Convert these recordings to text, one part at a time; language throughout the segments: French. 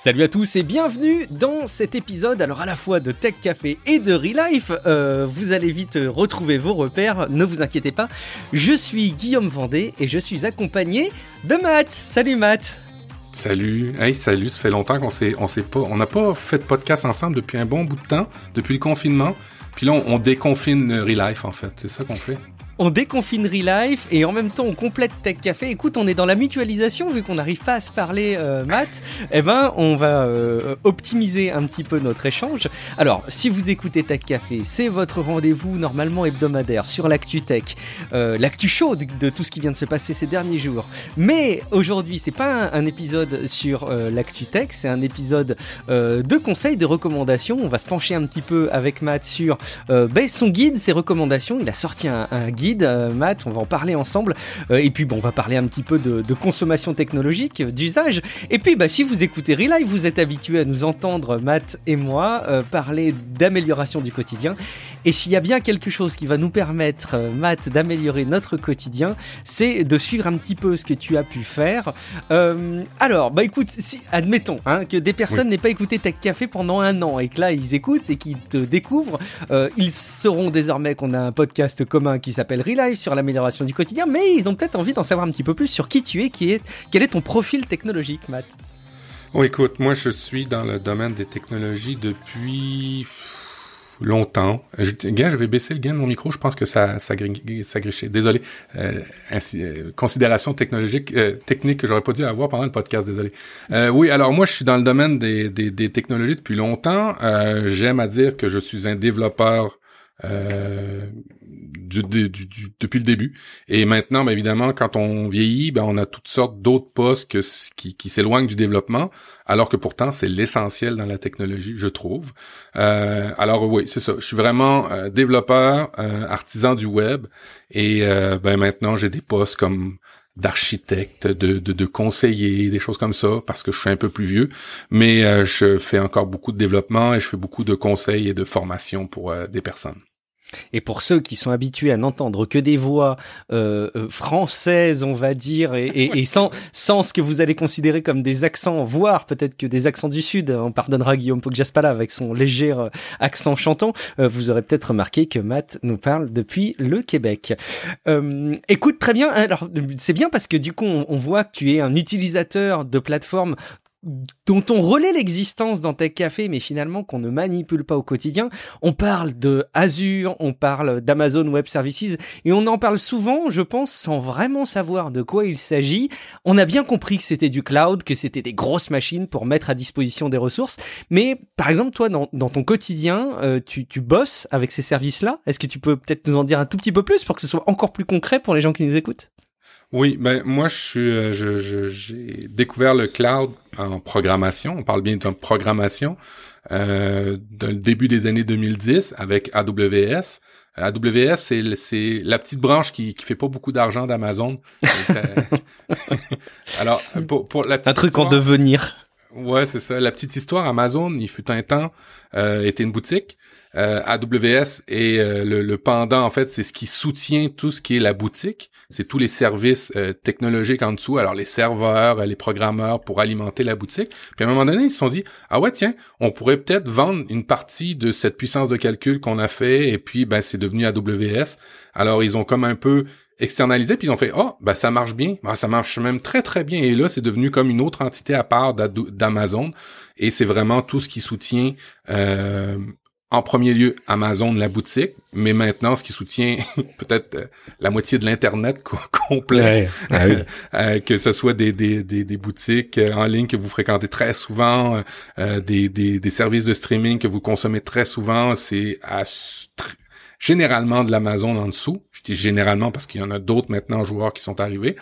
Salut à tous et bienvenue dans cet épisode, alors à la fois de Tech Café et de Relife. Euh, vous allez vite retrouver vos repères, ne vous inquiétez pas. Je suis Guillaume Vendée et je suis accompagné de Matt. Salut Matt. Salut, hey salut, ça fait longtemps qu'on s'est, on pas, on n'a pas fait de podcast ensemble depuis un bon bout de temps, depuis le confinement. Puis là, on, on déconfine Relife en fait, c'est ça qu'on fait on déconfine Relife et en même temps on complète Tech Café. Écoute, on est dans la mutualisation vu qu'on n'arrive pas à se parler, euh, Matt. eh ben, on va euh, optimiser un petit peu notre échange. Alors, si vous écoutez Tech Café, c'est votre rendez-vous normalement hebdomadaire sur l'actu tech, euh, l'actu chaude de tout ce qui vient de se passer ces derniers jours. Mais aujourd'hui, c'est pas un, épisode sur l'actu tech, c'est un épisode de conseils, de recommandations. On va se pencher un petit peu avec Matt sur ben, son guide, ses recommandations. Il a sorti un, un guide euh, Matt, on va en parler ensemble. Euh, et puis bon, on va parler un petit peu de, consommation technologique, d'usage. Et puis bah, si vous écoutez Relive, vous êtes habitué à nous entendre, Matt et moi, euh, parler d'amélioration du quotidien. Et s'il y a bien quelque chose qui va nous permettre, Matt, d'améliorer notre quotidien, c'est de suivre un petit peu ce que tu as pu faire. alors, bah écoute, si, admettons hein, que des personnes n'aient pas écouté Tech Café pendant un an et que là ils écoutent et qu'ils te découvrent, ils sauront désormais qu'on a un podcast commun qui s'appelle Relive sur l'amélioration du quotidien, mais ils ont peut-être envie d'en savoir un petit peu plus sur qui tu es, qui est, quel est ton profil technologique, Matt? Oh, écoute, moi je suis dans le domaine des technologies depuis longtemps. Je, je vais baisser le gain de mon micro. Je pense que ça, ça, ça grichait. Désolé. Euh, euh, considération technologique, euh, technique que j'aurais pas dû avoir pendant le podcast. Désolé. Oui, alors moi, je suis dans le domaine des, technologies depuis longtemps. J'aime à dire que je suis un développeur euh, du, depuis le début. Et maintenant, ben, évidemment, quand on vieillit, ben, on a toutes sortes d'autres postes que, qui, qui s'éloignent du développement, alors que pourtant, c'est l'essentiel dans la technologie, je trouve. Euh, alors oui, c'est ça. Je suis vraiment euh, développeur, euh, artisan du web. Et euh, ben, maintenant, j'ai des postes comme d'architecte, de, de, de, conseiller, des choses comme ça, parce que je suis un peu plus vieux. Mais je fais encore beaucoup de développement et je fais beaucoup de conseils et de formation pour des personnes. Et pour ceux qui sont habitués à n'entendre que des voix euh, euh françaises, on va dire, et, sans, ce que vous allez considérer comme des accents, voire peut-être que des accents du Sud, on pardonnera Guillaume Pogjaspala avec son léger euh, accent chantant, vous aurez peut-être remarqué que Matt nous parle depuis le Québec. Écoute, très bien, alors c'est bien parce que du coup on, on voit que tu es un utilisateur de plateformes dont on relaie l'existence dans Tech Café, mais finalement qu'on ne manipule pas au quotidien. On parle de Azure, on parle d'Amazon Web Services, et on en parle souvent, je pense, sans vraiment savoir de quoi il s'agit. On a bien compris que c'était du cloud, que c'était des grosses machines pour mettre à disposition des ressources, mais par exemple, toi, dans, ton quotidien, euh, tu, tu bosses avec ces services-là. Est-ce que tu peux peut-être nous en dire un tout petit peu plus pour que ce soit encore plus concret pour les gens qui nous écoutent? Oui, ben moi je suis, euh, je, j'ai découvert le cloud en programmation. On parle bien de programmation euh, le début des années 2010 avec AWS. AWS, c'est, c'est la petite branche qui, qui fait pas beaucoup d'argent d'Amazon. Alors, pour, pour la petite un truc en devenir. Ouais, c'est ça. La petite histoire, Amazon, il fut un temps, euh, était une boutique. Euh, AWS et euh, le, pendant, en fait, c'est ce qui soutient tout ce qui est la boutique. C'est tous les services euh, technologiques en dessous. Alors, les serveurs, les programmeurs pour alimenter la boutique. Puis à un moment donné, ils se sont dit, ah ouais, tiens, on pourrait peut-être vendre une partie de cette puissance de calcul qu'on a fait. Et puis, ben, c'est devenu AWS. Alors, ils ont comme un peu externalisé, puis ils ont fait oh ben ça marche bien, ben, ça marche même très très bien et là c'est devenu comme une autre entité à part d'Amazon et c'est vraiment tout ce qui soutient euh, en premier lieu Amazon, la boutique, mais maintenant ce qui soutient peut-être euh, la moitié de l'internet complet, ah euh, que ce soit des, des, des, boutiques euh, en ligne que vous fréquentez très souvent, des, des, des, services de streaming que vous consommez très souvent, c'est généralement de l'Amazon en dessous. Je dis généralement parce qu'il y en a d'autres maintenant joueurs qui sont arrivés.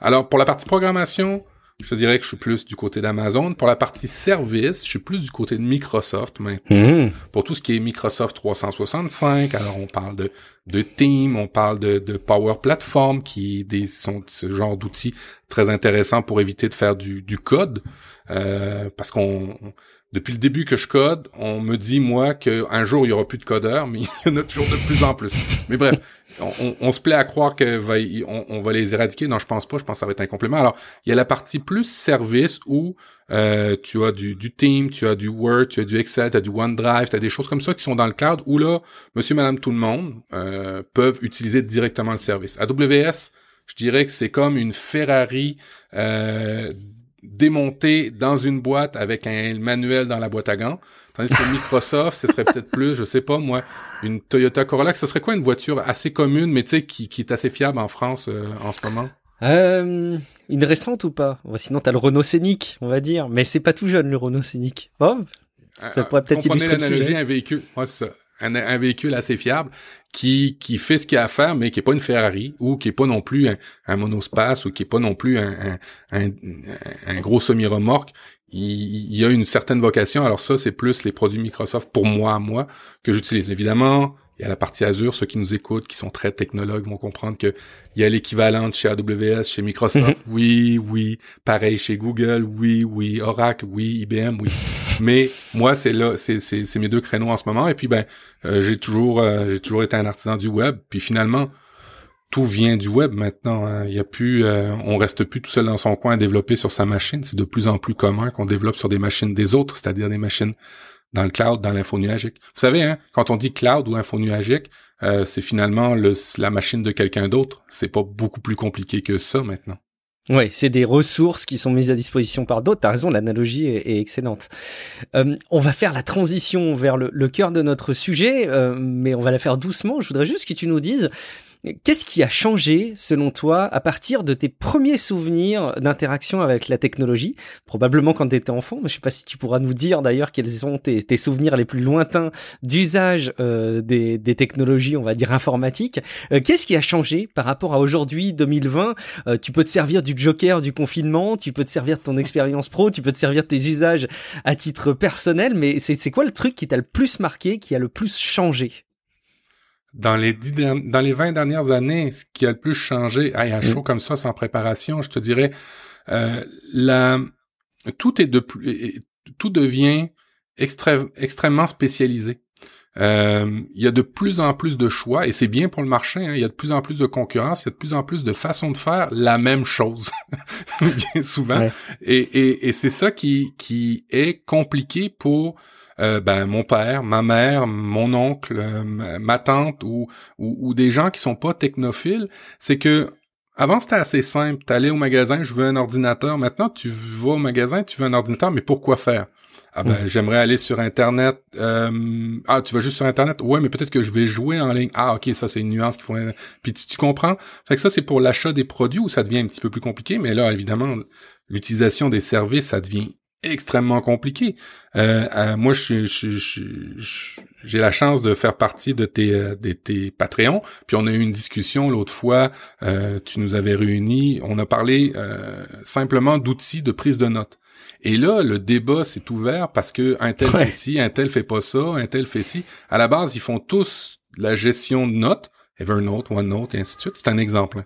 Alors pour la partie programmation, je te dirais que je suis plus du côté d'Amazon. Pour la partie service, je suis plus du côté de Microsoft maintenant. Hmm. Pour tout ce qui est Microsoft 365, alors on parle de, de Team, on parle de, de Power Platform, qui des, sont ce genre d'outils très intéressants pour éviter de faire du, du code. Euh, parce qu'on depuis le début que je code, on me dit moi qu'un jour il y aura plus de codeurs, mais il y en a toujours de plus en plus. Mais bref, on, se plaît à croire que va, on, va les éradiquer. Non, je pense pas. Je pense que ça va être un complément. Alors, il y a la partie plus service où euh, tu as du, du Team, tu as du Word, tu as du Excel, tu as du OneDrive, tu as des choses comme ça qui sont dans le cloud où là, Monsieur, Madame, tout le monde euh, peuvent utiliser directement le service. AWS, je dirais que c'est comme une Ferrari euh, démontée dans une boîte avec un manuel dans la boîte à gants. Tandis que Microsoft, ce serait peut-être plus, je sais pas moi, une Toyota Corolla. Ce serait quoi une voiture assez commune, mais tu sais, qui, qui est assez fiable en France euh, en ce moment? Euh, une récente ou pas? Sinon, t'as le Renault Scénic, on va dire. Mais c'est pas tout jeune, le Renault Scénic. Oh, ça pourrait peut-être illustrer l'analogie un véhicule. Ouais, c'est ça. Un, un, véhicule assez fiable qui qui fait ce qu'il a à faire, mais qui est pas une Ferrari ou qui est pas non plus un, un monospace ou qui est pas non plus un, un, un gros semi-remorque il, y a une certaine vocation. Alors ça, c'est plus les produits Microsoft pour moi, moi, que j'utilise. Évidemment, il y a la partie Azure, ceux qui nous écoutent, qui sont très technologues, vont comprendre que il y a l'équivalent de chez AWS, chez Microsoft, mhm. oui, oui, pareil chez Google, oui, oui, Oracle, oui, IBM, oui. Mais moi, c'est là, c'est, c'est, mes deux créneaux en ce moment. Et puis ben, euh, j'ai toujours, euh, j'ai toujours été un artisan du web. Puis finalement, tout vient du web maintenant. Hein. Il y a plus, euh, on reste plus tout seul dans son coin à développer sur sa machine. C'est de plus en plus commun qu'on développe sur des machines des autres, c'est-à-dire des machines dans le cloud, dans l'info nuagique. Vous savez, hein, quand on dit cloud ou info nuagique, euh, c'est finalement le, la machine de quelqu'un d'autre. C'est pas beaucoup plus compliqué que ça maintenant. Oui, c'est des ressources qui sont mises à disposition par d'autres. T'as raison, l'analogie est, excellente. Euh, on va faire la transition vers le, le cœur de notre sujet, euh, mais on va la faire doucement. Je voudrais juste que tu nous dises Qu'est-ce qui a changé, selon toi, à partir de tes premiers souvenirs d'interaction avec la technologie? Probablement quand tu étais enfant, mais je sais pas si tu pourras nous dire d'ailleurs quels sont tes, souvenirs les plus lointains d'usage euh, des, technologies, on va dire informatiques. Euh, qu'est-ce qui a changé par rapport à aujourd'hui, 2020 euh, Tu peux te servir du joker du confinement, tu peux te servir de ton expérience pro, tu peux te servir de tes usages à titre personnel, mais c'est quoi le truc qui t'a le plus marqué, qui a le plus changé? Dans les dix dans les 20 dernières années, ce qui a le plus changé, à un mm. show comme ça, sans préparation, je te dirais, euh, la, tout est de plus, tout devient extrêmement spécialisé. Euh, il y a de plus en plus de choix et c'est bien pour le marché. Hein, il y a de plus en plus de concurrence, il y a de plus en plus de façons de faire la même chose, bien souvent. Et, et, et c'est ça qui, qui est compliqué pour euh, ben mon père, ma mère, mon oncle, euh, ma tante ou, ou, des gens qui sont pas technophiles, c'est que avant c'était assez simple, t'allais au magasin, je veux un ordinateur. Maintenant tu vas au magasin, tu veux un ordinateur, mais pourquoi faire? Ah ben, mm. j'aimerais aller sur Internet. Euh, ah, tu vas juste sur Internet? Ouais, mais peut-être que je vais jouer en ligne. Ah, ok, ça, c'est une nuance qu'il faut... Puis tu, tu, comprends? Fait que ça, c'est pour l'achat des produits où ça devient un petit peu plus compliqué. Mais là, évidemment, l'utilisation des services, ça devient extrêmement compliqué. Euh, euh, moi, je, j'ai la chance de faire partie de tes, euh, de tes Patreons. Puis on a eu une discussion l'autre fois. tu nous avais réunis. On a parlé simplement d'outils de prise de notes. Et là, le débat s'est ouvert parce que un tel fait ci, un tel fait pas ça, un tel fait ci. À la base, ils font tous la gestion de notes. Evernote, OneNote et ainsi de suite. C'est un exemple. Hein.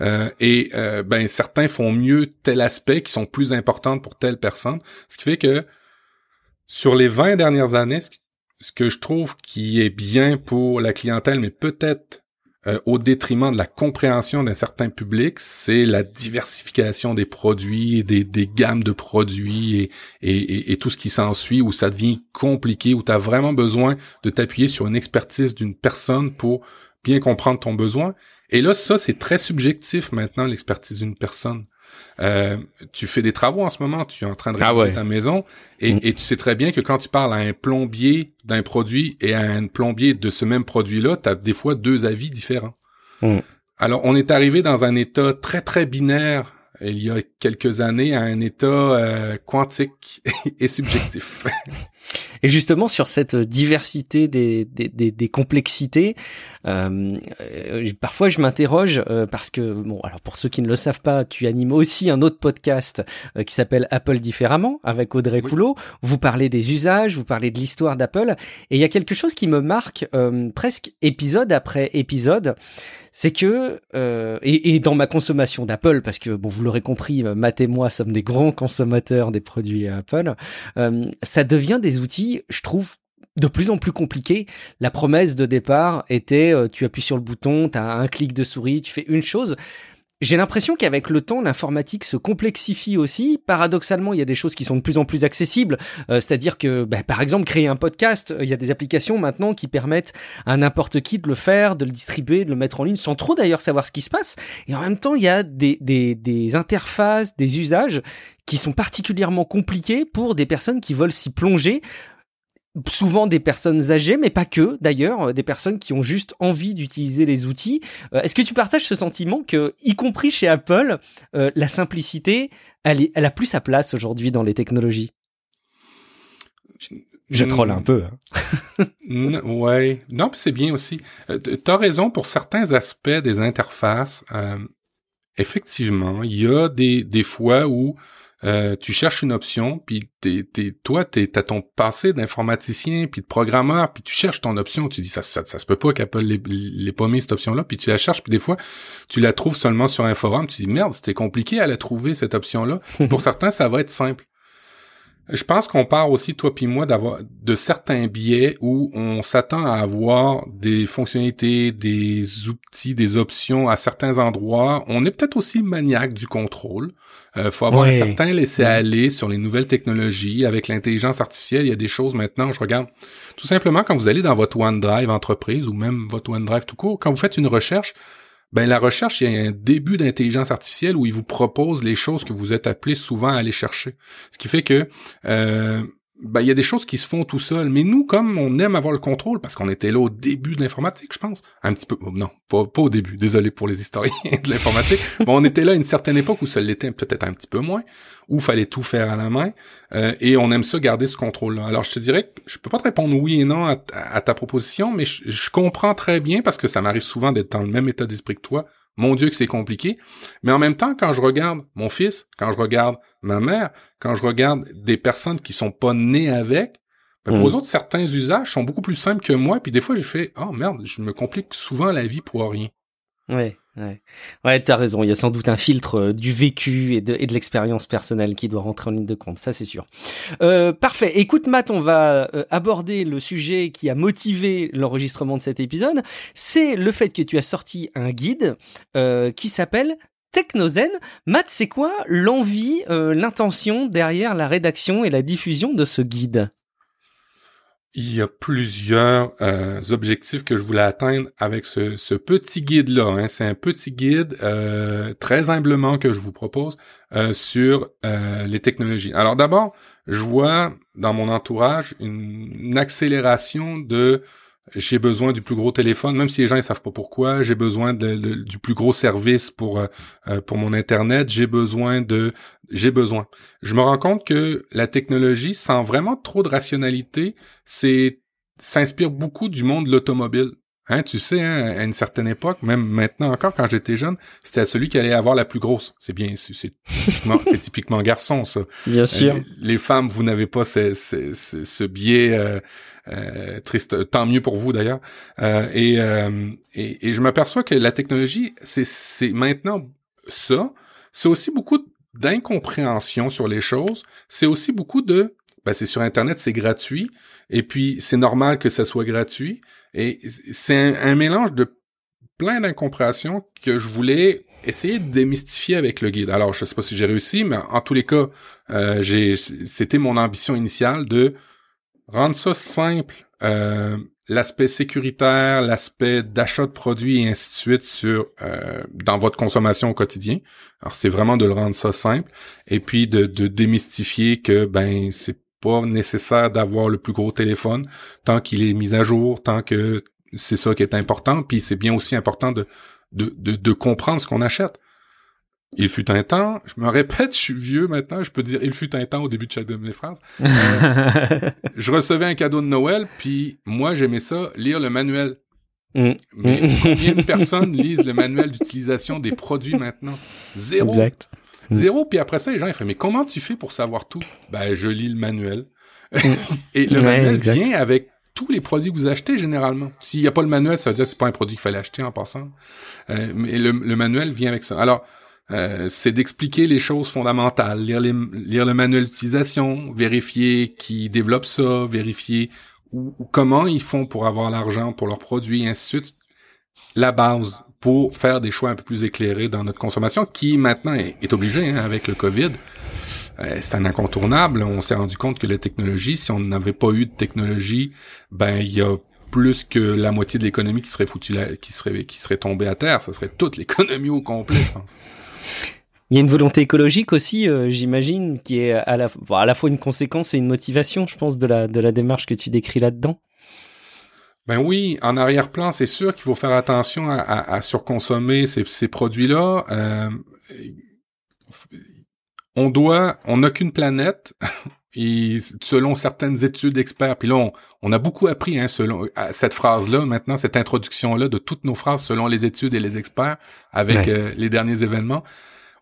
Euh, et euh, ben certains font mieux tel aspect qui sont plus importants pour telle personne. Ce qui fait que sur les 20 dernières années, ce que je trouve qui est bien pour la clientèle, mais peut-être euh, au détriment de la compréhension d'un certain public, c'est la diversification des produits, des, des gammes de produits et, et, et tout ce qui s'ensuit, où ça devient compliqué, où tu as vraiment besoin de t'appuyer sur une expertise d'une personne pour bien comprendre ton besoin. Et là, ça, c'est très subjectif maintenant, l'expertise d'une personne. Euh, tu fais des travaux en ce moment, tu es en train de ah rénover ta maison, et, mm. et, tu sais très bien que quand tu parles à un plombier d'un produit et à un plombier de ce même produit-là, tu as des fois deux avis différents. Mm. Alors, on est arrivé dans un état très, très binaire il y a quelques années à un état euh, quantique et subjectif. Et justement sur cette diversité des, des, des, des complexités, euh, euh parfois je m'interroge euh, parce que bon, alors pour ceux qui ne le savent pas, tu animes aussi un autre podcast euh, qui s'appelle Apple différemment avec Audrey Coulot. Vous parlez des usages, vous parlez de l'histoire d'Apple, et il y a quelque chose qui me marque presque épisode après épisode c'est que et, et, dans ma consommation d'Apple, parce que bon, vous l'aurez compris, Matt et moi sommes des grands consommateurs des produits Apple, ça devient des outils, je trouve, de plus en plus compliqués. La promesse de départ était euh, tu appuies sur le bouton, tu as un clic de souris, tu fais une chose. J'ai l'impression qu'avec le temps, l'informatique se complexifie aussi. Paradoxalement, il y a des choses qui sont de plus en plus accessibles. Euh, c'est-à-dire que, bah, par exemple, créer un podcast, il y a des applications maintenant qui permettent à n'importe qui de le faire, de le distribuer, de le mettre en ligne, sans trop d'ailleurs savoir ce qui se passe. Et en même temps, il y a des, des, des interfaces, des usages qui sont particulièrement compliqués pour des personnes qui veulent s'y plonger souvent des personnes âgées, mais pas que d'ailleurs, des personnes qui ont juste envie d'utiliser les outils. Euh, est-ce que tu partages ce sentiment que, y compris chez Apple, euh, la simplicité, elle, est, elle a plus sa place aujourd'hui dans les technologies? Je troll un peu. Hein. ouais, non, c'est bien aussi. Euh, tu as raison pour certains aspects des interfaces. effectivement, il y a des, des fois où euh, tu cherches une option, puis t'es, t'es, toi, t'es, t'as ton passé d'informaticien, puis de programmeur, puis tu cherches ton option, tu dis ça, ça, ça se peut pas qu'Apple l'ait, l'ait pas mis cette option-là, puis tu la cherches, puis des fois, tu la trouves seulement sur un forum, tu dis merde, c'était compliqué à la trouver cette option-là. Pour certains, ça va être simple. Je pense qu'on part aussi, toi puis moi, d'avoir de certains biais où on s'attend à avoir des fonctionnalités, des outils, des options à certains endroits. On est peut-être aussi maniaque du contrôle. Euh, faut avoir un certain laisser-aller sur les nouvelles technologies. Avec l'intelligence artificielle, il y a des choses maintenant, je regarde. Tout simplement, quand vous allez dans votre OneDrive entreprise ou même votre OneDrive tout court, quand vous faites une recherche, ben la recherche, il y a un début d'intelligence artificielle où il vous propose les choses que vous êtes appelé souvent à aller chercher. Ce qui fait que euh, ben, il y a des choses qui se font tout seul. Mais nous, comme on aime avoir le contrôle, parce qu'on était là au début de l'informatique, je pense, un petit peu, non, pas, au début, désolé pour les historiens de l'informatique, mais on était là à une certaine époque où ça l'était peut-être un petit peu moins, où fallait tout faire à la main, euh, et on aime ça garder ce contrôle-là. Alors, je te dirais que je peux pas te répondre oui et non à, ta proposition, mais je comprends très bien, parce que ça m'arrive souvent d'être dans le même état d'esprit que toi, mon Dieu que c'est compliqué. Mais en même temps, quand je regarde mon fils, quand je regarde ma mère, quand je regarde des personnes qui sont pas nées avec, ben pour eux mm. autres, certains usages sont beaucoup plus simples que moi. Puis des fois, je fais, oh merde, je me complique souvent la vie pour rien. Ouais, ouais. T'as raison. Il y a sans doute un filtre euh, du vécu et de, l'expérience personnelle qui doit rentrer en ligne de compte. Ça, c'est sûr. Euh, parfait. Écoute, Matt, on va euh, aborder le sujet qui a motivé l'enregistrement de cet épisode. C'est le fait que tu as sorti un guide qui s'appelle Technozen. Matt, c'est quoi l'envie, l'intention derrière la rédaction et la diffusion de ce guide? Il y a plusieurs euh, objectifs que je voulais atteindre avec ce, petit guide-là. Hein. C'est un petit guide euh, très humblement que je vous propose euh, sur les technologies. Alors d'abord, je vois dans mon entourage une accélération de j'ai besoin du plus gros téléphone, même si les gens ne savent pas pourquoi, j'ai besoin de, du plus gros service pour euh, euh, pour mon internet, j'ai besoin de j'ai besoin. Je me rends compte que la technologie, sans vraiment trop de rationalité, c'est s'inspire beaucoup du monde de l'automobile. Hein, tu sais, hein, à une certaine époque, même maintenant encore, quand j'étais jeune, c'était celui qui allait avoir la plus grosse. C'est bien, c'est typiquement, c'est typiquement garçon, ça. Bien sûr. Euh, les femmes, vous n'avez pas ce, ce, ce, biais euh, euh, triste. Tant mieux pour vous d'ailleurs. Euh, et, euh, et, et je m'aperçois que la technologie, c'est, maintenant ça. C'est aussi beaucoup d'incompréhension sur les choses. C'est aussi beaucoup de ben c'est sur Internet, c'est gratuit, et puis c'est normal que ça soit gratuit. Et c'est un, mélange de plein d'incompréhensions que je voulais essayer de démystifier avec le guide. Alors, je sais pas si j'ai réussi, mais en tous les cas, euh, c'était mon ambition initiale de rendre ça simple, euh, l'aspect sécuritaire, l'aspect d'achat de produits et ainsi de suite sur euh, dans votre consommation au quotidien. Alors, c'est vraiment de le rendre ça simple et puis de, de démystifier que ben c'est pas nécessaire d'avoir le plus gros téléphone tant qu'il est mis à jour, tant que c'est ça qui est important. Puis c'est bien aussi important de, de, de, comprendre ce qu'on achète. Il fut un temps, je me répète, je suis vieux maintenant, je peux dire il fut un temps au début de chaque de France. Euh, je recevais un cadeau de Noël, puis moi j'aimais ça, lire le manuel. Mm. Mais mm. combien de personnes lisent le manuel d'utilisation des produits maintenant? Zéro. Exact. Mm. Zéro, puis après ça, les gens ils font mais comment tu fais pour savoir tout? Ben je lis le manuel. Et le manuel vient avec tous les produits que vous achetez généralement. S'il n'y a pas le manuel, ça veut dire que c'est pas un produit qu'il fallait acheter en passant. Euh, mais le, le manuel vient avec ça. Alors, euh, c'est d'expliquer les choses fondamentales, lire, les, lire le manuel d'utilisation, vérifier qui développe ça, vérifier ou, comment ils font pour avoir l'argent pour leurs produits, et ainsi de suite. La base pour faire des choix un peu plus éclairés dans notre consommation, qui maintenant est, est obligée hein, avec le COVID. Euh, c'est un incontournable. On s'est rendu compte que la technologie, si on n'avait pas eu de technologie, ben il y a plus que la moitié de l'économie qui serait foutue, qui serait qui serait tombée à terre. Ça serait toute l'économie au complet, je pense. Il y a une volonté écologique aussi, euh, j'imagine, qui est à la, fois une conséquence et une motivation, je pense, de la, démarche que tu décris là-dedans. Ben oui, en arrière-plan, c'est sûr qu'il faut faire attention à, surconsommer ces, ces produits-là. Euh, on doit, on n'a qu'une planète. Et selon certaines études experts, puis là on, a beaucoup appris hein, selon cette phrase-là, maintenant cette introduction-là de toutes nos phrases selon les études et les experts avec euh, les derniers événements.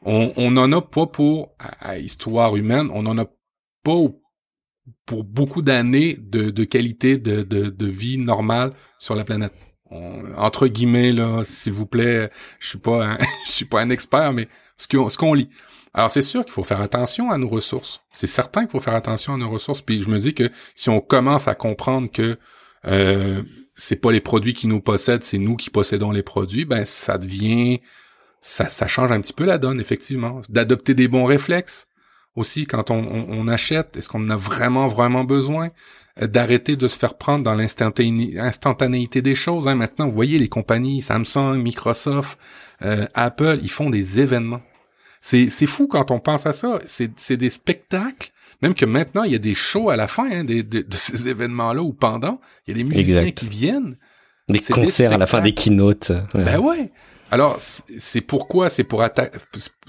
On, on en a pas pour à, histoire humaine, on en a pas pour beaucoup d'années de, de qualité de, de, de, vie normale sur la planète. entre guillemets là, s'il vous plaît, je suis pas un, je suis pas un expert, mais ce qu'on ce qu'on lit. Alors c'est sûr qu'il faut faire attention à nos ressources. C'est certain qu'il faut faire attention à nos ressources. Puis je me dis que si on commence à comprendre que euh, c'est pas les produits qui nous possèdent, c'est nous qui possédons les produits, ben ça devient ça, change un petit peu la donne, effectivement. D'adopter des bons réflexes aussi quand on, on, achète. Est-ce qu'on en a vraiment, vraiment besoin? Euh, d'arrêter de se faire prendre dans l'instantanéité des choses. Hein. Maintenant, vous voyez les compagnies Samsung, Microsoft, euh, Apple, ils font des événements. C'est, c'est fou quand on pense à ça. C'est, c'est des spectacles. Même que maintenant, il y a des shows à la fin hein, des, de, ces événements-là ou pendant. Il y a des musiciens qui viennent. Des concerts à la fin des keynotes. Ben ouais. Alors, c'est pourquoi, c'est pour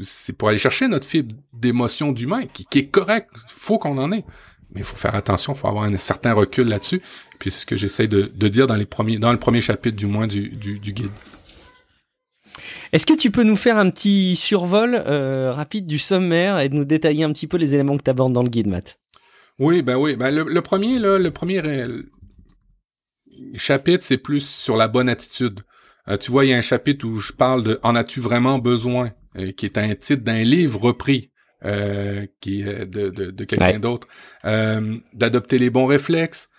c'est pour aller chercher notre fibre d'émotion d'humain, qui, qui, est correct. Faut qu'on en ait. Mais il faut faire attention, il faut avoir un certain recul là-dessus. Puis c'est ce que j'essaie de, de, dire dans les premiers, dans le premier chapitre du moins du, du, du guide. Est-ce que tu peux nous faire un petit survol euh, rapide du sommaire et de nous détailler un petit peu les éléments que tu abordes dans le guide, Matt? Oui, ben oui. Ben le, premier, là, le premier euh, chapitre, c'est plus sur la bonne attitude. Euh, tu vois, il y a un chapitre où je parle de En as-tu vraiment besoin qui est un titre d'un livre repris. qui est de, de, quelqu'un d'autre, d'adopter les bons réflexes,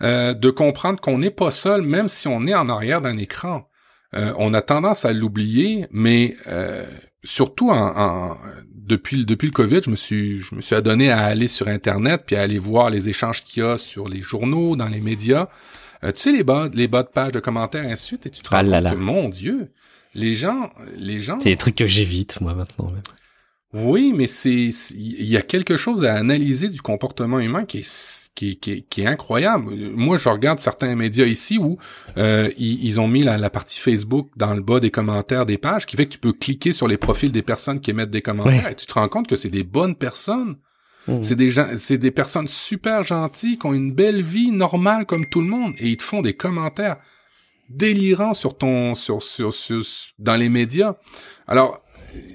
de comprendre qu'on n'est pas seul, même si on est en arrière d'un écran. Euh, on a tendance à l'oublier, mais euh, surtout en, depuis depuis le Covid, je me suis je me suis adonné à aller sur internet puis à aller voir les échanges qu'il y a sur les journaux, dans les médias. Euh, tu sais les bas les bas de page de commentaires ainsi et tu te rends ah compte que mon Dieu, les gens les gens C'est des trucs que j'évite moi maintenant. Oui, mais c'est il y a quelque chose à analyser du comportement humain qui est qui, qui, est incroyable. Moi, je regarde certains médias ici où euh, ils, ont mis la, partie Facebook dans le bas des commentaires des pages, qui fait que tu peux cliquer sur les profils des personnes qui émettent des commentaires et tu te rends compte que c'est des bonnes personnes. Mmh. C'est des gens, c'est des personnes super gentilles qui ont une belle vie normale comme tout le monde et ils te font des commentaires délirants sur ton, sur, sur, sur dans les médias. Alors,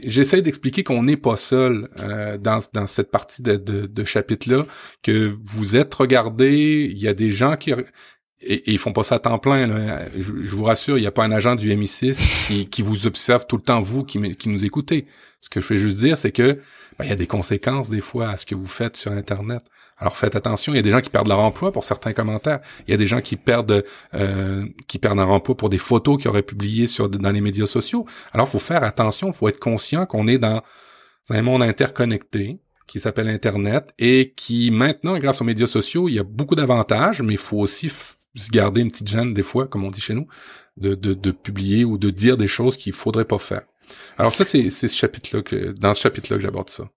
j'essaie d'expliquer qu'on n'est pas seul euh, dans, dans cette partie de, de, chapitre-là, que vous êtes regardé, il y a des gens qui... Et, ils font pas ça à temps plein. Je, vous rassure, il n'y a pas un agent du MI6 qui, qui, vous observe tout le temps, vous qui, qui nous écoutez. Ce que je veux juste dire, c'est que ben, il y a des conséquences des fois à ce que vous faites sur Internet. Alors faites attention, il y a des gens qui perdent leur emploi pour certains commentaires. Il y a des gens qui perdent euh, qui perdent leur emploi pour des photos qu'ils auraient publiées sur dans les médias sociaux. Alors faut faire attention, faut être conscient qu'on est dans un monde interconnecté qui s'appelle Internet et qui maintenant, grâce aux médias sociaux, il y a beaucoup d'avantages, mais il faut aussi se garder une petite gêne des fois, comme on dit chez nous, de, de, de publier ou de dire des choses qu'il faudrait pas faire. Alors ça, c'est ce chapitre-là que dans ce chapitre-là que j'aborde ça.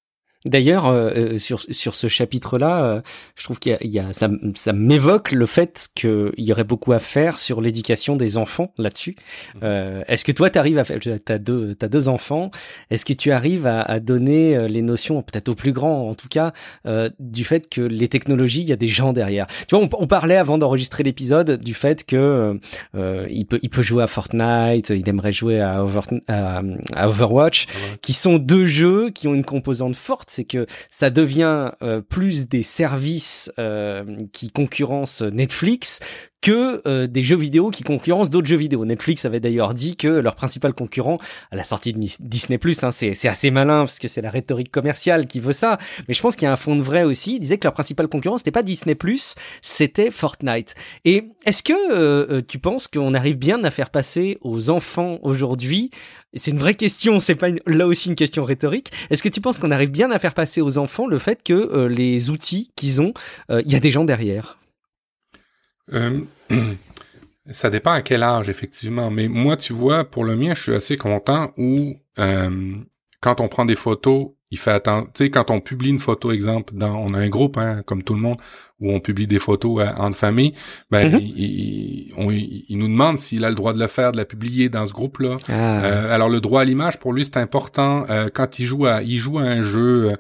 D'ailleurs, euh, euh, sur, sur ce chapitre-là, euh, je trouve qu'il y a, il y a ça, ça m'évoque le fait qu'il y aurait beaucoup à faire sur l'éducation des enfants là-dessus. Mmh. Euh, est-ce que toi, tu arrives à faire, t'as deux, t'as deux enfants, est-ce que tu arrives à, à donner les notions, peut-être aux plus grands en tout cas, euh, du fait que les technologies, il y a des gens derrière? Tu vois, on, on parlait avant d'enregistrer l'épisode du fait que euh, il peut, il peut jouer à Fortnite, il aimerait jouer à, Over, à, à Overwatch, qui sont deux jeux qui ont une composante forte c'est que ça devient euh, plus des services euh, qui concurrencent Netflix que euh, des jeux vidéo qui concurrencent d'autres jeux vidéo. Netflix avait d'ailleurs dit que leur principal concurrent à la sortie de Disney Plus, hein, c'est assez malin parce que c'est la rhétorique commerciale qui veut ça, mais je pense qu'il y a un fond de vrai aussi. Ils disaient que leur principal concurrent c'était pas Disney Plus, c'était Fortnite. Et est-ce que tu penses qu'on arrive bien à faire passer aux enfants aujourd'hui c'est une vraie question, c'est pas là aussi une question rhétorique. Est-ce que tu penses qu'on arrive bien à faire passer aux enfants le fait que euh, les outils qu'ils ont, il euh, y a des gens derrière? Euh, Ça dépend à quel âge, effectivement. Mais moi, tu vois, pour le mien, je suis assez content où quand on prend des photos, il fait attendre. Tu sais, quand on publie une photo, exemple, dans, on a un groupe, hein, comme tout le monde, où on publie des photos euh, en famille, ben mm-hmm. il, il, nous demande s'il a le droit de le faire, de la publier dans ce groupe-là. Ah. Euh, alors le droit à l'image pour lui c'est important euh, quand il joue à il joue à un jeu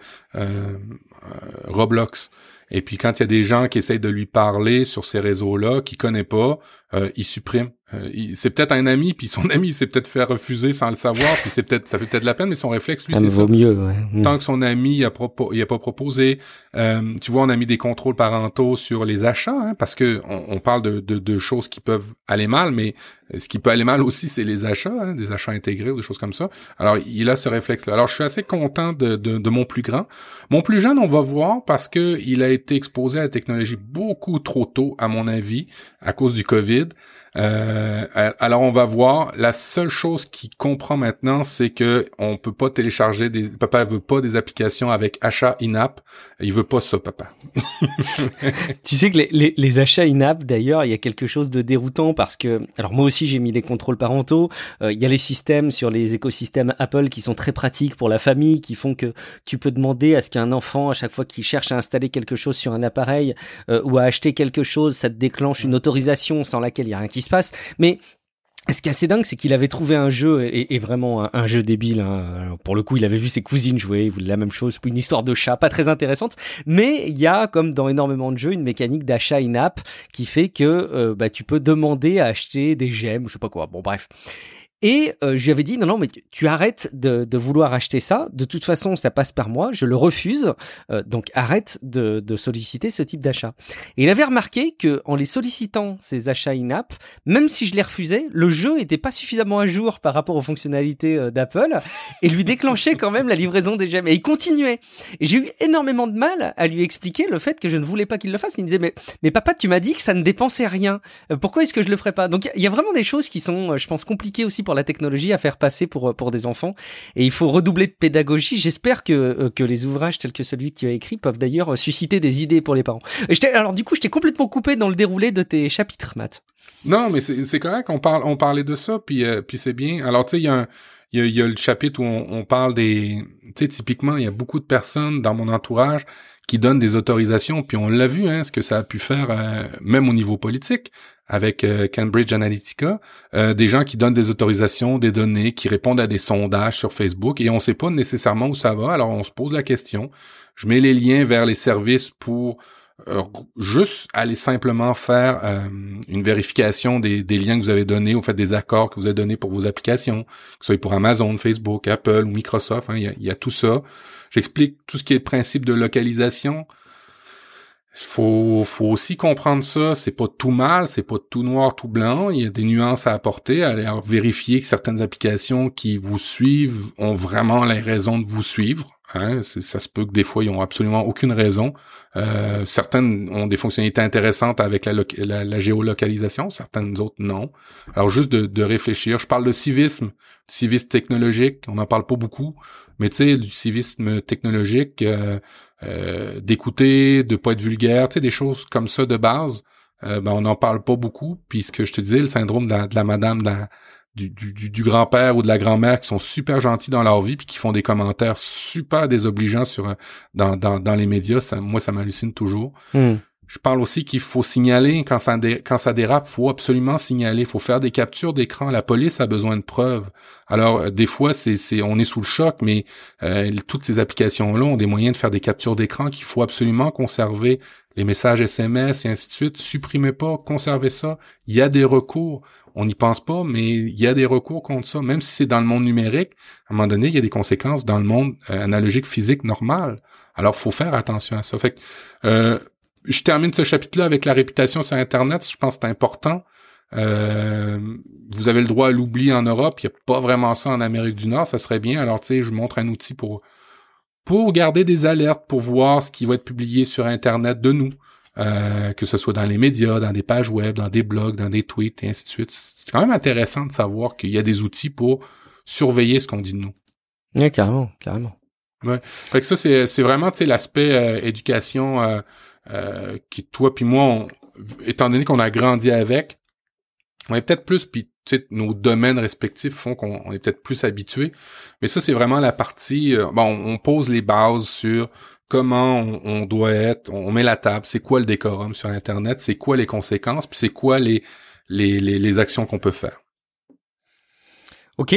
Roblox. Et puis quand il y a des gens qui essayent de lui parler sur ces réseaux-là, qu'il connaît pas, il supprime. Euh, c'est peut-être un ami, puis son ami s'est peut-être fait refuser sans le savoir, puis c'est peut-être ça fait peut-être la peine, mais son réflexe lui c'est ça. mieux. Ouais. Mm. Tant que son ami il a, il a pas proposé, euh, tu vois, on a mis des contrôles parentaux sur les achats, hein, parce que on, parle de, de, de, choses qui peuvent aller mal, mais ce qui peut aller mal aussi, c'est les achats, hein, des achats intégrés ou des choses comme ça. Alors il a ce réflexe-là. Alors je suis assez content de, de, de mon plus grand. Mon plus jeune, on va voir parce que il a été exposé à la technologie beaucoup trop tôt, à mon avis, à cause du Covid. Euh, alors on va voir. La seule chose qu'il comprend maintenant, c'est que on peut pas télécharger des. Papa veut pas des applications avec achat in-app. Il veut pas ça, papa. tu sais que les, les, achats in-app, d'ailleurs, il y a quelque chose de déroutant parce que, alors moi aussi j'ai mis les contrôles parentaux. Euh, il y a les systèmes sur les écosystèmes Apple qui sont très pratiques pour la famille, qui font que tu peux demander à ce qu'un enfant, à chaque fois qu'il cherche à installer quelque chose sur un appareil euh, ou à acheter quelque chose, ça te déclenche une autorisation sans laquelle il y a rien qui se passe. Mais ce qui est assez dingue, c'est qu'il avait trouvé un jeu, et, vraiment un, jeu débile. Hein. Pour le coup, il avait vu ses cousines jouer, il voulait la même chose, une histoire de chat, pas très intéressante. Mais il y a, comme dans énormément de jeux, une mécanique d'achat in-app qui fait que euh, bah, tu peux demander à acheter des gemmes, je sais pas quoi. Bon, bref. Et euh, je lui avais dit non non mais tu, arrêtes de, de, vouloir acheter ça. De toute façon ça passe par moi, je le refuse. Euh, donc arrête de, de, solliciter ce type d'achat. Et il avait remarqué que en les sollicitant ces achats in-app, même si je les refusais, le jeu était pas suffisamment à jour par rapport aux fonctionnalités euh, d'Apple et lui déclenchait quand même la livraison des gemmes. Et il continuait. J'ai eu énormément de mal à lui expliquer le fait que je ne voulais pas qu'il le fasse. Il me disait mais mais papa tu m'as dit que ça ne dépensait rien. pourquoi est-ce que je le ferais pas? Donc il y, y, a vraiment des choses qui sont je pense compliquées aussi pour la technologie à faire passer pour, pour des enfants. Et il faut redoubler de pédagogie. J'espère que, euh, que les ouvrages tels que celui que tu as écrit peuvent d'ailleurs susciter des idées pour les parents. Alors du coup, je t'ai complètement coupé dans le déroulé de tes chapitres, Matt. Non, mais c'est correct. On, parle, on parlait de ça, puis, euh, puis c'est bien. Alors, tu sais, il y a il y, a, le chapitre où on parle des... Tu sais, typiquement, il y a beaucoup de personnes dans mon entourage qui donnent des autorisations, puis on l'a vu, hein, ce que ça a pu faire, euh, même au niveau politique avec euh, Cambridge Analytica, euh, des gens qui donnent des autorisations, des données, qui répondent à des sondages sur Facebook et on ne sait pas nécessairement où ça va. Alors on se pose la question. Je mets les liens vers les services pour euh, juste aller simplement faire une vérification des, liens que vous avez donnés, ou fait des accords que vous avez donnés pour vos applications, que ce soit pour Amazon, Facebook, Apple ou Microsoft, hein, il y, a, tout ça. J'explique tout ce qui est le principe de localisation, faut, faut aussi comprendre ça. C'est pas tout mal, c'est pas tout noir, tout blanc. Il y a des nuances à apporter. Aller vérifier que certaines applications qui vous suivent ont vraiment les raisons de vous suivre. Hein. Ça se peut que des fois ils ont absolument aucune raison. Euh, certaines ont des fonctionnalités intéressantes avec la, la, géolocalisation, certaines autres non. Alors juste de, de, réfléchir. Je parle de civisme, civisme technologique. On n'en parle pas beaucoup, mais tu sais, du civisme technologique. Euh, euh, d'écouter, de pas être vulgaire, tu sais, des choses comme ça de base. Euh, ben, on n'en parle pas beaucoup. Puis ce que je te disais, le syndrome de la, madame du grand-père ou de la grand-mère qui sont super gentils dans leur vie puis qui font des commentaires super désobligeants sur dans, dans, dans les médias. Ça, moi, ça m'hallucine toujours. Hmm. Je parle aussi qu'il faut signaler quand ça, dé, quand ça dérape, faut absolument signaler, faut faire des captures d'écran. La police a besoin de preuves. Alors euh, des fois, c'est, on est sous le choc, mais euh, toutes ces applications-là ont des moyens de faire des captures d'écran qu'il faut absolument conserver. Les messages SMS et ainsi de suite, supprimez pas, conservez ça. Il y a des recours. On n'y pense pas, mais il y a des recours contre ça. Même si c'est dans le monde numérique, à un moment donné, il y a des conséquences dans le monde euh, analogique physique normal. Alors, faut faire attention à ça. Fait que, euh, je termine ce chapitre-là avec la réputation sur Internet. Je pense que c'est important. Euh, vous avez le droit à l'oubli en Europe. Il n'y a pas vraiment ça en Amérique du Nord. Ça serait bien. Alors, tu sais, je vous montre un outil pour pour garder des alertes, pour voir ce qui va être publié sur Internet de nous, euh, que ce soit dans les médias, dans des pages web, dans des blogs, dans des tweets, et ainsi de suite. C'est quand même intéressant de savoir qu'il y a des outils pour surveiller ce qu'on dit de nous. Oui, carrément, carrément. Ouais. Fait que ça, c'est, c'est vraiment, tu sais, l'aspect euh, éducation euh, qui toi puis moi, on, étant donné qu'on a grandi avec, on est peut-être plus, puis nos domaines respectifs font qu'on est peut-être plus habitué. Mais ça, c'est vraiment la partie. Euh, bon, on pose les bases sur comment on, doit être. On met la table. C'est quoi le décorum sur Internet C'est quoi les conséquences Puis c'est quoi les les, les, les actions qu'on peut faire Ok.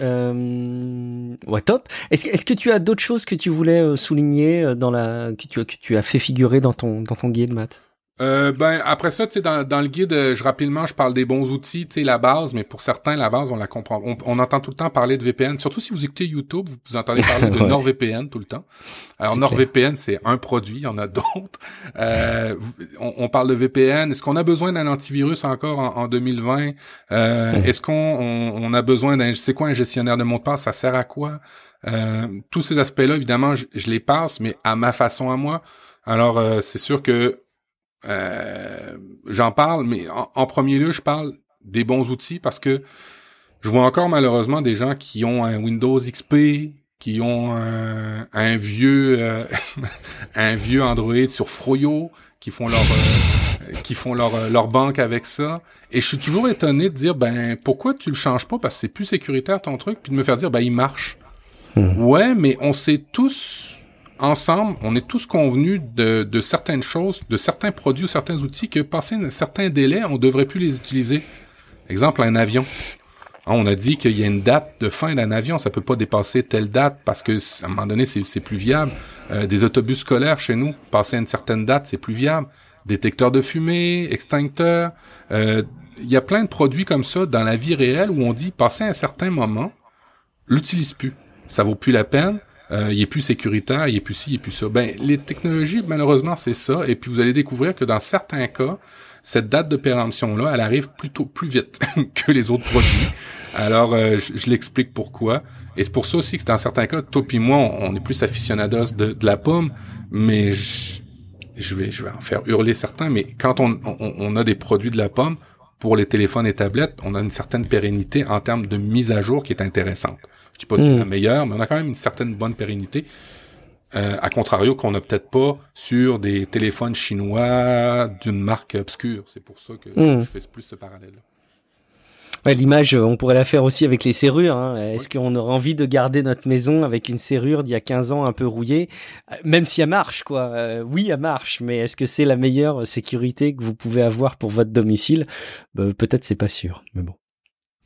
Euh, ouais, top. Est-ce, que tu as d'autres choses que tu voulais euh, souligner euh, dans la que tu, que tu as fait figurer dans ton dans ton guide, Matt euh, ben après ça, tu sais, dans, dans le guide, euh, je rapidement, je parle des bons outils, tu sais, la base, mais pour certains, la base, on la comprend. On, entend tout le temps parler de VPN, surtout si vous écoutez YouTube, vous, entendez parler de NordVPN tout le temps. Alors NordVPN, c'est un produit, il y en a d'autres. Euh, on, parle de VPN. Est-ce qu'on a besoin d'un antivirus encore en, 2020 euh, Est-ce qu'on on, a besoin d'un, c'est quoi un gestionnaire de mots de passe? Ça sert à quoi? Tous ces aspects-là, évidemment, je, je, les passe, mais à ma façon à moi. Alors, c'est sûr que euh, j'en parle, mais en, premier lieu, je parle des bons outils parce que je vois encore malheureusement des gens qui ont un Windows XP, qui ont un, vieux euh, un vieux Android sur Froyo, qui font leur euh, qui font leur leur banque avec ça. Et je suis toujours étonné de dire ben pourquoi tu le changes pas? Parce que c'est plus sécuritaire ton truc, puis de me faire dire ben il marche. Hmm. Ouais, mais on sait tous ensemble, on est tous convenus de, de, certaines choses, de certains produits ou certains outils que passé un certain délai, on devrait plus les utiliser. Exemple, un avion. Ah, on a dit qu'il y a une date de fin d'un avion, ça peut pas dépasser telle date parce que à un moment donné c'est plus viable. Euh, des autobus scolaires chez nous, passer une certaine date, c'est plus viable. Détecteurs de fumée, extincteurs, euh, il y a plein de produits comme ça dans la vie réelle où on dit passer un certain moment, l'utilise plus, ça vaut plus la peine il est plus sécuritaire, il est plus ci, il est plus ça. Ben, les technologies, malheureusement, c'est ça. Et puis, vous allez découvrir que dans certains cas, cette date de péremption-là, elle arrive plutôt plus vite que les autres produits. Alors, euh, je, l'explique pourquoi. Et c'est pour ça aussi que dans certains cas, toi et moi, on, est plus aficionados de, de la pomme, mais je, vais, je vais en faire hurler certains, mais quand on, on, on a des produits de la pomme, pour les téléphones et tablettes, on a une certaine pérennité en termes de mise à jour qui est intéressante. Dis pas que c'est hmm. la meilleure, mais on a quand même une certaine bonne pérennité. Euh, à contrario qu'on n'a peut-être pas sur des téléphones chinois d'une marque obscure. C'est pour ça que hmm. je fais plus ce parallèle. Ouais, L'image, on pourrait la faire aussi avec les serrures. Hein. Est-ce qu'on aurait envie de garder notre maison avec une serrure d'il y a 15 ans un peu rouillée? Même si elle marche, quoi. Euh, oui, elle marche, mais est-ce que c'est la meilleure sécurité que vous pouvez avoir pour votre domicile? Bah, Peut-être c'est pas sûr, mais bon.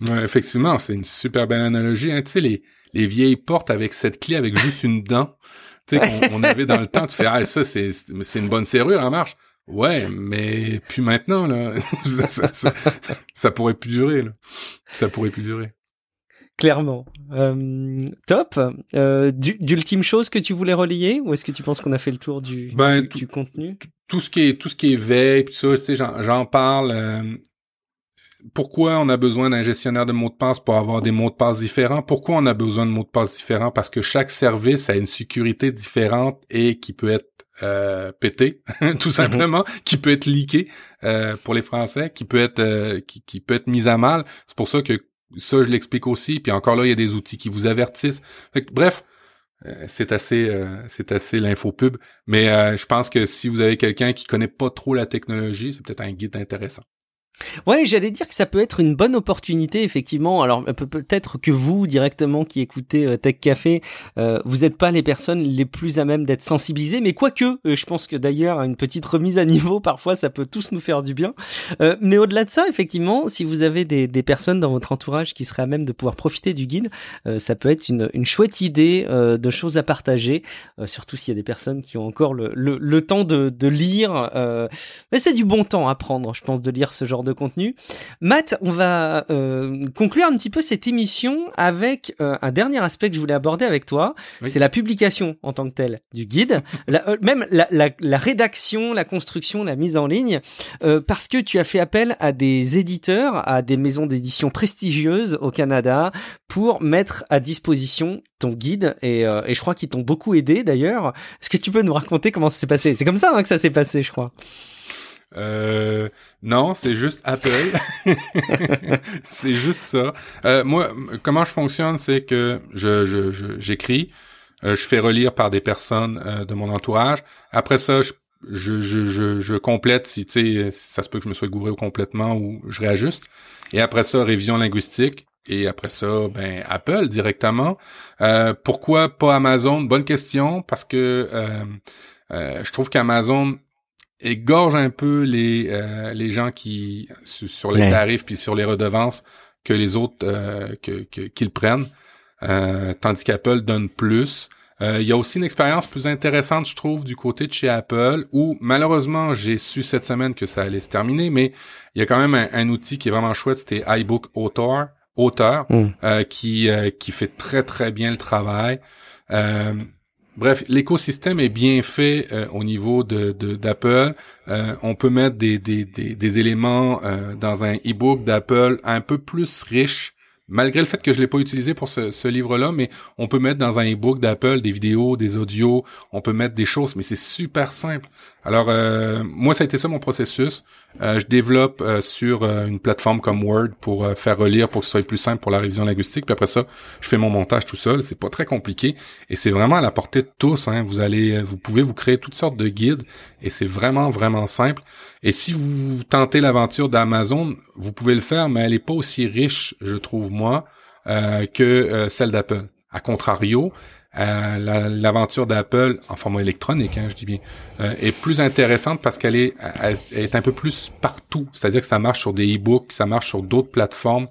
Ouais, effectivement, c'est une super belle analogie. Hein. Tu sais, les, les vieilles portes avec cette clé avec juste une dent. Tu sais, qu'on on avait dans le temps, tu fais, ah, ça, c'est, c'est une bonne serrure, elle marche. Ouais, mais puis maintenant, là, ça, ça, pourrait plus durer. Là. Ça pourrait plus durer. Clairement. Euh, top. Euh, D'ultime chose que tu voulais relayer ou est-ce que tu penses qu'on a fait le tour du, ben, du, contenu? Tout ce qui est tout ce qui est veille, puis ça, tu sais, j'en parle. Euh, pourquoi on a besoin d'un gestionnaire de mots de passe pour avoir des mots de passe différents? Pourquoi on a besoin de mots de passe différents? Parce que chaque service a une sécurité différente et qui peut être euh, pété, tout simplement, qui peut être leaké euh, pour les Français, qui peut être euh, qui, qui, peut être mis à mal. C'est pour ça que ça, je l'explique aussi. Puis encore là, il y a des outils qui vous avertissent. bref, c'est assez c'est assez l'info pub. Mais je pense que si vous avez quelqu'un qui connaît pas trop la technologie, c'est peut-être un guide intéressant. Ouais, j'allais dire que ça peut être une bonne opportunité, effectivement. Alors peut-être que vous, directement, qui écoutez euh, Tech Café, euh, vous n'êtes pas les personnes les plus à même d'être sensibilisées, mais quoique, euh, je pense que d'ailleurs, une petite remise à niveau, parfois, ça peut tous nous faire du bien. mais au-delà de ça, effectivement, si vous avez des, personnes dans votre entourage qui seraient à même de pouvoir profiter du guide, ça peut être une, une chouette idée de choses à partager, surtout s'il y a des personnes qui ont encore le, le, temps de, de lire. mais c'est du bon temps à prendre, je pense, de lire ce genre de contenu. Matt, on va euh, conclure un petit peu cette émission avec euh, un dernier aspect que je voulais aborder avec toi. C'est la publication en tant que telle du guide, euh, même la, la, rédaction, la construction, la mise en ligne, parce que tu as fait appel à des éditeurs, à des maisons d'édition prestigieuses au Canada pour mettre à disposition ton guide et, et je crois qu'ils t'ont beaucoup aidé d'ailleurs. Est-ce que tu peux nous raconter comment ça s'est passé? C'est comme ça hein, que ça s'est passé, je crois. Euh, non, c'est juste Apple. c'est juste ça. Euh, moi, comment je fonctionne, c'est que je, je, j'écris, je, euh, je, fais relire par des personnes euh, de mon entourage. Après ça, je, je, je, je, complète si, tu sais, ça se peut que je me sois gouré complètement ou je réajuste. Et après ça, révision linguistique. Et après ça, ben Apple directement. Euh, pourquoi pas Amazon? Bonne question parce que euh, je trouve qu'Amazon égorge un peu les euh, les gens qui sur les tarifs puis sur les redevances que les autres euh, que qu'ils prennent. Euh, tandis qu'Apple donne plus. Il y a aussi une expérience plus intéressante je trouve du côté de chez Apple où malheureusement j'ai su cette semaine que ça allait se terminer mais il y a quand même un, outil qui est vraiment chouette c'était iBook Author auteur mm. qui qui fait très très bien le travail Bref, l'écosystème est bien fait euh, au niveau de d'Apple. Euh, on peut mettre des, des, des, éléments euh, dans un e-book d'Apple un peu plus riche malgré le fait que je l'ai pas utilisé pour ce, ce livre-là, mais on peut mettre dans un e-book d'Apple des vidéos, des audios, on peut mettre des choses, mais c'est super simple. Alors euh, moi, ça a été ça mon processus. Euh, je développe euh, sur une plateforme comme Word pour faire relire, pour que ce soit plus simple pour la révision linguistique. Puis après ça, je fais mon montage tout seul. C'est pas très compliqué et c'est vraiment à la portée de tous. Hein. Vous allez, vous pouvez vous créer toutes sortes de guides et c'est vraiment vraiment simple. Et si vous tentez l'aventure d'Amazon, vous pouvez le faire, mais elle est pas aussi riche, je trouve moi, que celle d'Apple. A contrario, euh, l'aventure d'Apple en format électronique, hein, je dis bien, euh, est plus intéressante parce qu'elle est, est un peu plus partout. C'est-à-dire que ça marche sur des e-books, ça marche sur d'autres plateformes,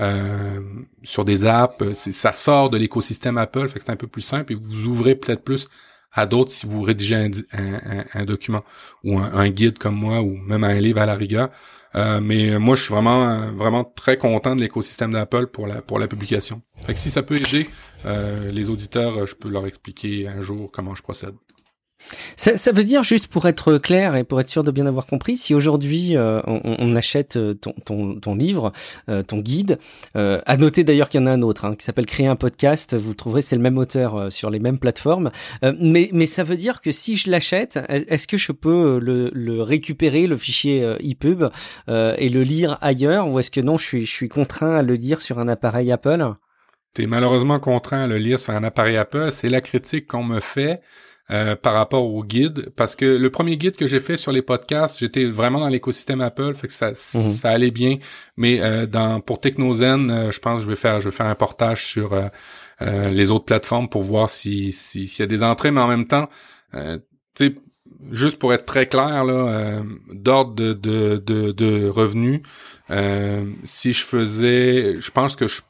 euh, sur des apps. Ça sort de l'écosystème Apple, fait que c'est un peu plus simple et vous ouvrez peut-être plus à d'autres si vous rédigez un, un, un document ou un, guide comme moi ou même un livre à la rigueur. Euh, mais moi, je suis vraiment, vraiment très content de l'écosystème d'Apple pour la pour la publication. Fait que si ça peut aider euh, les auditeurs, je peux leur expliquer un jour comment je procède. Ça, ça, veut dire juste pour être clair et pour être sûr de bien avoir compris, si aujourd'hui euh, on, on, achète euh, ton, ton, ton livre, euh, ton guide, euh, à noter d'ailleurs qu'il y en a un autre hein, qui s'appelle Créer un podcast, vous trouverez c'est le même auteur sur les mêmes plateformes, mais, mais ça veut dire que si je l'achète, est-ce que je peux le, le récupérer, le fichier EPUB, et le lire ailleurs, ou est-ce que non, je suis, je suis contraint à le lire sur un appareil Apple? T'es malheureusement contraint à le lire sur un appareil Apple, c'est la critique qu'on me fait. Euh, par rapport au guide parce que le premier guide que j'ai fait sur les podcasts, j'étais vraiment dans l'écosystème Apple, fait que ça mhm. ça allait bien. Mais euh, dans pour Technozen, euh, je pense que je vais faire je vais faire un portage sur les autres plateformes pour voir si s'il y a des entrées, mais en même temps, tu sais, juste pour être très clair là, d'ordre de, de, de, de revenus, si je faisais, je pense que je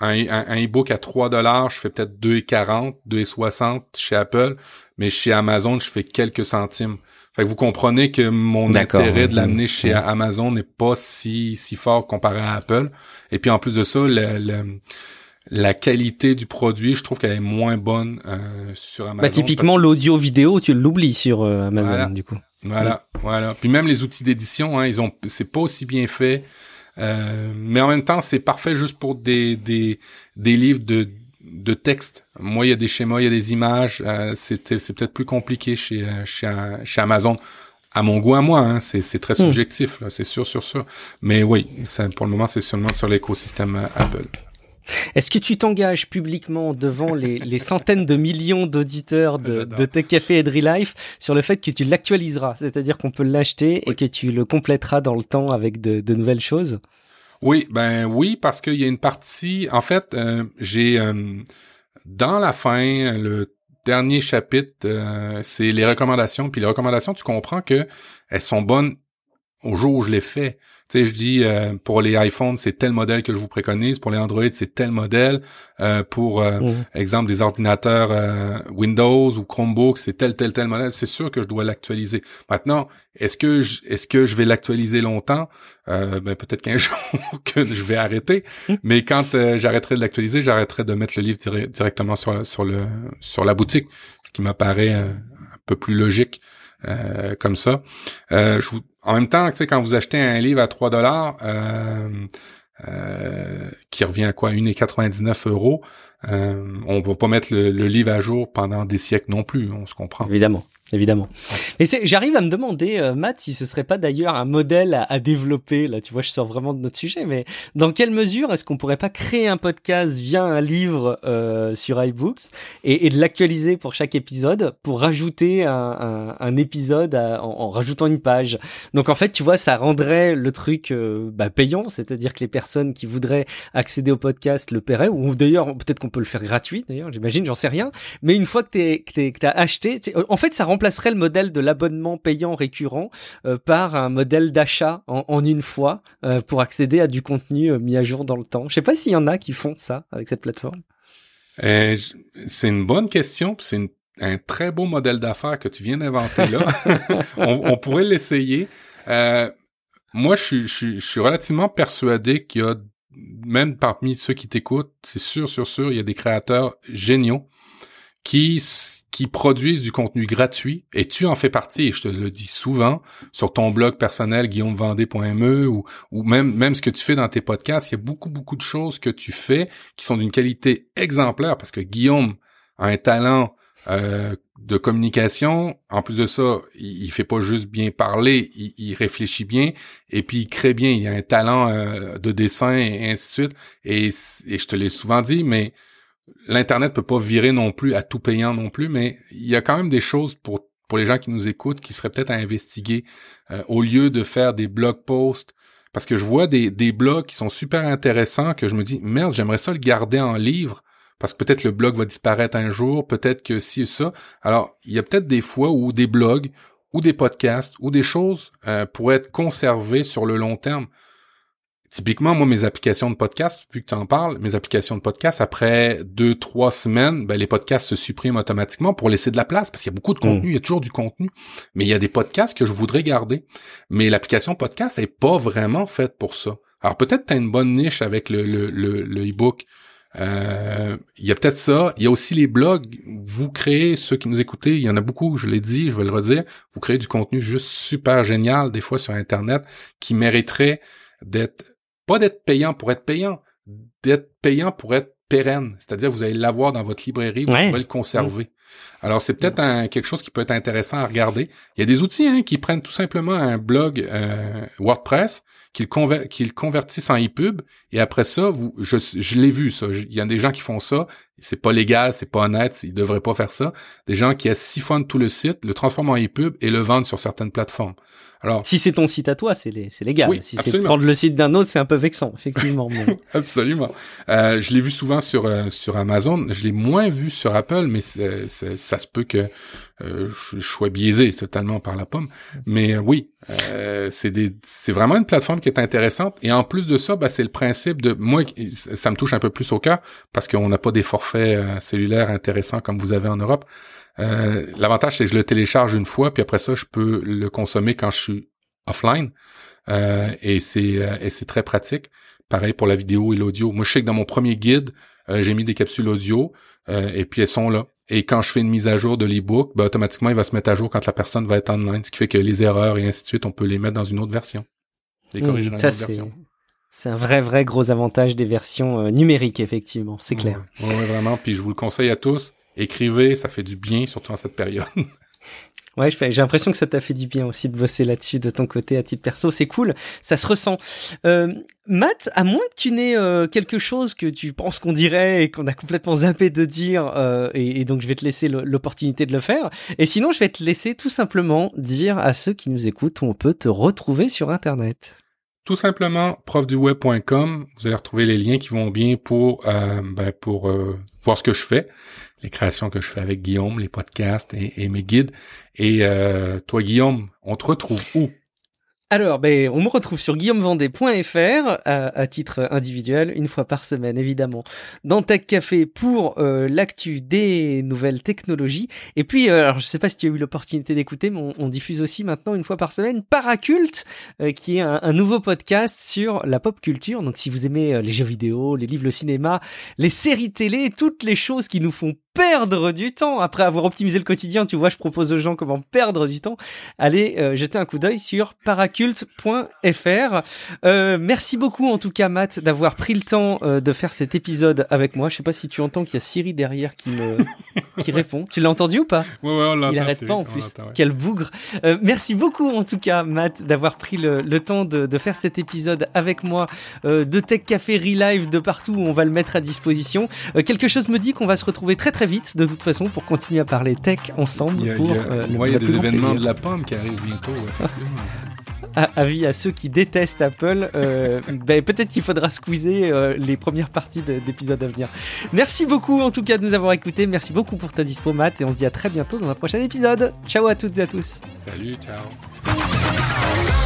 un, un, e-book à 3 dollars, je fais peut-être 2,40, 2,60 chez Apple mais chez Amazon, je fais quelques centimes. Fait que vous comprenez que mon intérêt de l'amener chez Amazon n'est pas si si fort comparé à Apple. Et puis en plus de ça, le, la qualité du produit, je trouve qu'elle est moins bonne euh, sur Amazon. Bah, typiquement, l'audio vidéo, tu l'oublies sur euh, Amazon, du coup. Voilà, voilà. Puis même les outils d'édition, hein, ils ont, c'est pas aussi bien fait. Euh, mais en même temps, c'est parfait juste pour des, des, des livres de de texte. Moi, il y a des schémas, il y a des images. Euh, c'est peut-être plus compliqué chez, euh, chez, chez Amazon. À mon goût, à moi, hein, c'est très hmm. subjectif, c'est sûr, sûr, sûr. Mais oui, ça, pour le moment, c'est seulement sur l'écosystème euh, Apple. Est-ce que tu t'engages publiquement devant les, centaines de millions d'auditeurs de, de Tech Café et de Life sur le fait que tu l'actualiseras, c'est-à-dire qu'on peut l'acheter et que tu le compléteras dans le temps avec de, nouvelles choses? Oui, ben oui, parce qu'il y a une partie. En fait, euh, j'ai euh, dans la fin le dernier chapitre, euh, c'est les recommandations. Puis les recommandations, tu comprends que elles sont bonnes au jour où je les fais. Tu sais, je dis euh, pour les iPhones, c'est tel modèle que je vous préconise. Pour les Android, c'est tel modèle. Euh, pour euh, mmh. exemple des ordinateurs Windows ou Chromebook, c'est tel tel tel modèle. C'est sûr que je dois l'actualiser. Maintenant, est-ce que je, est-ce que je vais l'actualiser longtemps? Ben peut-être qu'un jour que je vais arrêter. Mmh. Mais quand j'arrêterai de l'actualiser, j'arrêterai de mettre le livre directement sur sur le sur la boutique, ce qui m'apparaît un peu plus logique. Comme ça. vous, en même temps, quand vous achetez un livre à 3 dollars, euh, euh, qui revient à quoi? 1,99 euros, euh, on va pas mettre le, livre à jour pendant des siècles non plus, on se comprend. Évidemment évidemment. Et j'arrive à me demander, euh, Matt, si ce serait pas d'ailleurs un modèle à, développer. Là, tu vois, je sors vraiment de notre sujet, mais dans quelle mesure est-ce qu'on pourrait pas créer un podcast via un livre euh, sur iBooks et, de l'actualiser pour chaque épisode pour rajouter un, épisode en, rajoutant une page? Donc en fait, tu vois, ça rendrait le truc euh, bah, payant, c'est-à-dire que les personnes qui voudraient accéder au podcast le paieraient, ou d'ailleurs peut-être qu'on peut le faire gratuit. D'ailleurs, j'imagine, j'en sais rien. Mais une fois que tu que as acheté, en fait, ça remplacerait le modèle de l'abonnement payant récurrent euh, par un modèle d'achat en, une fois euh, pour accéder à du contenu euh, mis à jour dans le temps. Je sais pas s'il y en a qui font ça avec cette plateforme. c'est une bonne question. C'est un très beau modèle d'affaires que tu viens d'inventer là. on, pourrait l'essayer. moi, je, je, suis relativement persuadé qu'il y a, même parmi ceux qui t'écoutent, c'est sûr, sûr, sûr, il y a des créateurs géniaux qui qui produisent du contenu gratuit, et tu en fais partie, et je te le dis souvent, sur ton blog personnel guillaumevendée.me ou, ou même, même ce que tu fais dans tes podcasts, il y a beaucoup, beaucoup de choses que tu fais qui sont d'une qualité exemplaire, parce que Guillaume a un talent euh, de communication. En plus de ça, il, fait pas juste bien parler, il, réfléchit bien et puis il crée bien. Il a un talent euh, de dessin et ainsi de suite. Et, et je te l'ai souvent dit, mais l'Internet peut pas virer non plus à tout payant non plus, mais il y a quand même des choses pour, pour les gens qui nous écoutent qui seraient peut-être à investiguer euh, au lieu de faire des blog posts. Parce que je vois des, des blogs qui sont super intéressants que je me dis, merde, j'aimerais ça le garder en livre parce que peut-être le blog va disparaître un jour, peut-être que si et ça. Alors, il y a peut-être des fois où des blogs ou des podcasts ou des choses euh, pourraient être conservées sur le long terme. Typiquement, moi, mes applications de podcast, vu que tu en parles, mes applications de podcast, après deux, trois semaines, ben, les podcasts se suppriment automatiquement pour laisser de la place, parce qu'il y a beaucoup de mm. contenu, il y a toujours du contenu. Mais il y a des podcasts que je voudrais garder. Mais l'application podcast est pas vraiment faite pour ça. Alors peut-être tu as une bonne niche avec le, le, le, e-book. Euh, il y a peut-être ça. Il y a aussi les blogs. Vous créez, ceux qui nous écoutez, il y en a beaucoup, je l'ai dit, je vais le redire. Vous créez du contenu juste super génial, des fois sur Internet, qui mériterait d'être pas d'être payant pour être payant, d'être payant pour être pérenne. C'est-à-dire vous allez l'avoir dans votre librairie, vous pouvez le conserver. Alors c'est peut-être quelque chose qui peut être intéressant à regarder. Il y a des outils hein, qui prennent tout simplement un blog euh, WordPress, qu'ils convertissent en ePub, et après ça, vous, je, je l'ai vu ça. Il y a des gens qui font ça. C'est pas légal, c'est pas honnête, ils devraient pas faire ça. Des gens qui siphonnent tout le site, le transforment en ePub et le vendent sur certaines plateformes. Alors, si c'est ton site à toi, c'est légal. si c'est prendre le site d'un autre, c'est un peu vexant, effectivement. absolument. Euh, je l'ai vu souvent sur euh, sur Amazon. Je l'ai moins vu sur Apple, mais ça se peut que euh, je, sois biaisé totalement par la pomme. Mais oui, c'est c'est vraiment une plateforme qui est intéressante. Et en plus de ça, bah, c'est le principe de moi, ça me touche un peu plus au cœur parce qu'on n'a pas des forfaits cellulaires intéressants comme vous avez en Europe. Euh, l'avantage, c'est que je le télécharge une fois, puis après ça, je peux le consommer quand je suis offline. Euh, et c'est euh, et c'est très pratique. Pareil pour la vidéo et l'audio. Moi, je sais que dans mon premier guide, j'ai mis des capsules audio et puis elles sont là. Et quand je fais une mise à jour de l'ebook, ben, automatiquement, il va se mettre à jour quand la personne va être online, ce qui fait que les erreurs et ainsi de suite, on peut les mettre dans une autre version. Les mmh, corriger dans une autre version. C'est un vrai, vrai gros avantage des versions numériques, effectivement, c'est clair. Oui, ouais, vraiment. Puis je vous le conseille à tous écrivez, ça fait du bien, surtout en cette période. Ouais, j'ai l'impression que ça t'a fait du bien aussi de bosser là-dessus de ton côté à titre perso. C'est cool, ça se ressent. Euh, Matt, à moins que tu n'aies euh, quelque chose que tu penses qu'on dirait et qu'on a complètement zappé de dire, euh, et, donc je vais te laisser l'opportunité de le faire. Et sinon, je vais te laisser tout simplement dire à ceux qui nous écoutent où on peut te retrouver sur Internet. Tout simplement, profduweb.com. Vous allez retrouver les liens qui vont bien pour ben, pour voir ce que je fais, les créations que je fais avec Guillaume, les podcasts et, mes guides. Et euh, toi, Guillaume, on te retrouve où? Alors, ben, on me retrouve sur guillaumevendée.fr à, titre individuel, une fois par semaine, évidemment, dans Tech Café pour euh, l'actu des nouvelles technologies. Et puis, euh, alors, je sais pas si tu as eu l'opportunité d'écouter, mais on, diffuse aussi maintenant, une fois par semaine, Paraculte, euh, qui est un, un, nouveau podcast sur la pop culture. Donc, si vous aimez les jeux vidéo, les livres, le cinéma, les séries télé, toutes les choses qui nous font perdre du temps après avoir optimisé le quotidien. Tu vois, je propose aux gens comment perdre du temps. Allez euh, jeter un coup d'œil sur paraculte.fr. Euh, merci beaucoup en tout cas Matt d'avoir pris le temps euh, de faire cet épisode avec moi. Je sais pas si tu entends qu'il y a Siri derrière qui me qui répond. Tu l'as entendu ou pas? Ouais ouais, on. Il arrête pas en plus. Quel bougre. Euh, merci beaucoup en tout cas Matt d'avoir pris le, le temps de, de, faire cet épisode avec moi de Tech Café Relive de partout où on va le mettre à disposition. quelque chose me dit qu'on va se retrouver très très vite de toute façon pour continuer à parler tech ensemble. Il y a, pour, il y a, euh, il y a des événements de la pomme qui arrivent bientôt. Effectivement. avis à ceux qui détestent Apple, euh, ben, peut-être qu'il faudra squeezer euh, les premières parties d'épisodes à venir. Merci beaucoup en tout cas de nous avoir écoutés. Merci beaucoup pour ta dispo, Matt, et on se dit à très bientôt dans un prochain épisode. Ciao à toutes et à tous. Salut, ciao.